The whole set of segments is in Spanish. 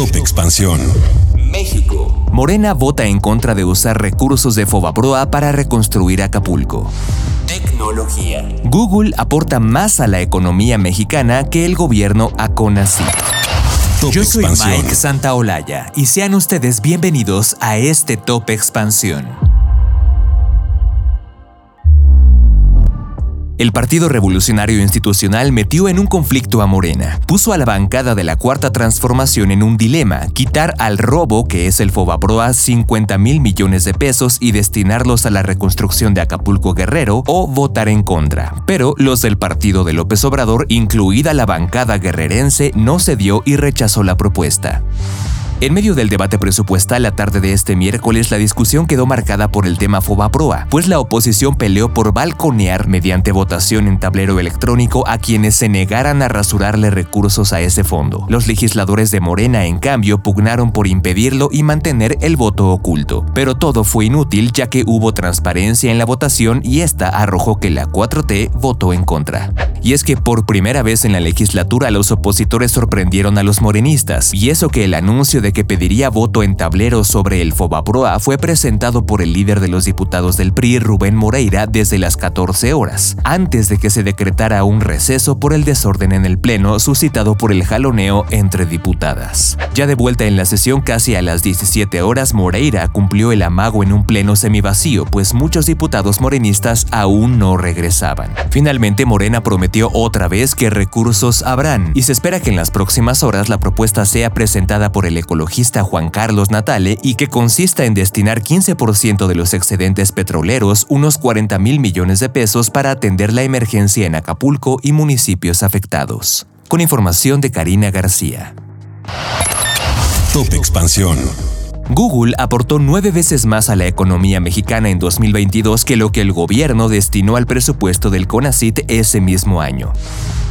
Top Expansión. México. Morena vota en contra de usar recursos de Fobaproa para reconstruir Acapulco. Tecnología. Google aporta más a la economía mexicana que el gobierno a CONACYT. Top Yo soy Expansión. Mike Santaolalla y sean ustedes bienvenidos a este Top Expansión. El Partido Revolucionario Institucional metió en un conflicto a Morena, puso a la bancada de la Cuarta Transformación en un dilema, quitar al robo, que es el Fobaproa, 50 mil millones de pesos y destinarlos a la reconstrucción de Acapulco Guerrero o votar en contra. Pero los del partido de López Obrador, incluida la bancada guerrerense, no cedió y rechazó la propuesta. En medio del debate presupuestal la tarde de este miércoles, la discusión quedó marcada por el tema Fobaproa, pues la oposición peleó por balconear mediante votación en tablero electrónico a quienes se negaran a rasurarle recursos a ese fondo. Los legisladores de Morena, en cambio, pugnaron por impedirlo y mantener el voto oculto. Pero todo fue inútil ya que hubo transparencia en la votación y esta arrojó que la 4T votó en contra. Y es que por primera vez en la legislatura los opositores sorprendieron a los morenistas, y eso que el anuncio de que pediría voto en tablero sobre el Fobaproa fue presentado por el líder de los diputados del PRI, Rubén Moreira, desde las 14 horas, antes de que se decretara un receso por el desorden en el Pleno suscitado por el jaloneo entre diputadas. Ya de vuelta en la sesión casi a las 17 horas, Moreira cumplió el amago en un Pleno semivacío, pues muchos diputados morenistas aún no regresaban. Finalmente, Morena prometió otra vez que recursos habrán, y se espera que en las próximas horas la propuesta sea presentada por el ecologista Juan Carlos Natale y que consista en destinar 15% de los excedentes petroleros, unos 40 mil millones de pesos, para atender la emergencia en Acapulco y municipios afectados. Con información de Karina García. Top Expansión. Google aportó nueve veces más a la economía mexicana en 2022 que lo que el gobierno destinó al presupuesto del CONACIT ese mismo año.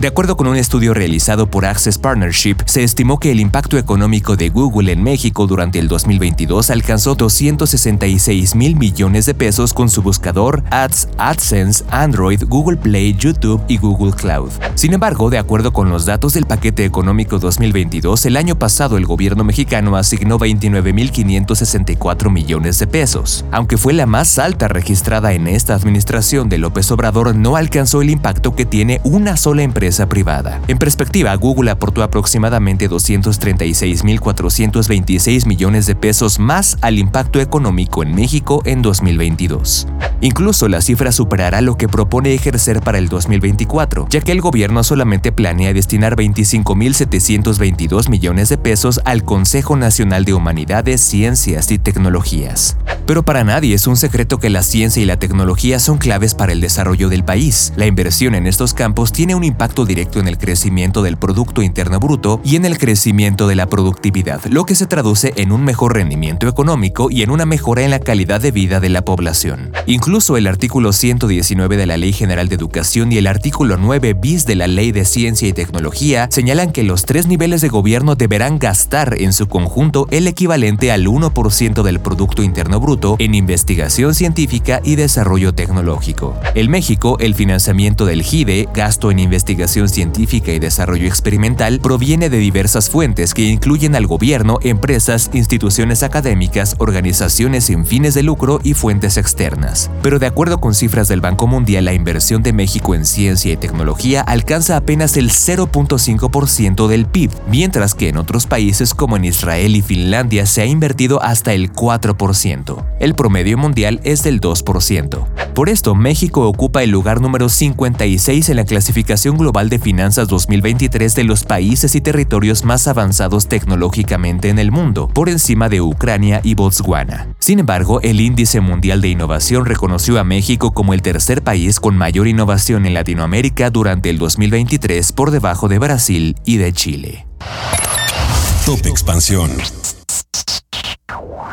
De acuerdo con un estudio realizado por Access Partnership, se estimó que el impacto económico de Google en México durante el 2022 alcanzó 266 mil millones de pesos con su buscador, Ads, AdSense, Android, Google Play, YouTube y Google Cloud. Sin embargo, de acuerdo con los datos del paquete económico 2022, el año pasado el gobierno mexicano asignó 29.564 millones de pesos. Aunque fue la más alta registrada en esta administración de López Obrador, no alcanzó el impacto que tiene una sola empresa privada. En perspectiva, Google aportó aproximadamente 236.426 millones de pesos más al impacto económico en México en 2022. Incluso la cifra superará lo que propone ejercer para el 2024, ya que el gobierno solamente planea destinar 25.722 millones de pesos al Consejo Nacional de Humanidades, Ciencias y Tecnologías. Pero para nadie es un secreto que la ciencia y la tecnología son claves para el desarrollo del país. La inversión en estos campos tiene un impacto directo en el crecimiento del Producto Interno Bruto y en el crecimiento de la productividad, lo que se traduce en un mejor rendimiento económico y en una mejora en la calidad de vida de la población. Incluso el artículo 119 de la Ley General de Educación y el artículo 9 bis de la Ley de Ciencia y Tecnología señalan que los tres niveles de gobierno deberán gastar en su conjunto el equivalente al 1% del Producto Interno Bruto en investigación científica y desarrollo tecnológico. En México, el financiamiento del GIDE, gasto en investigación científica y desarrollo experimental, proviene de diversas fuentes que incluyen al gobierno, empresas, instituciones académicas, organizaciones sin fines de lucro y fuentes externas. Pero de acuerdo con cifras del Banco Mundial, la inversión de México en ciencia y tecnología alcanza apenas el 0.5% del PIB, mientras que en otros países como en Israel y Finlandia se ha invertido hasta el 4%. El promedio mundial es del 2%. Por esto, México ocupa el lugar número 56 en la clasificación global de finanzas 2023 de los países y territorios más avanzados tecnológicamente en el mundo, por encima de Ucrania y Botswana. Sin embargo, el Índice Mundial de Innovación reconoció a México como el tercer país con mayor innovación en Latinoamérica durante el 2023 por debajo de Brasil y de Chile. Top Expansión.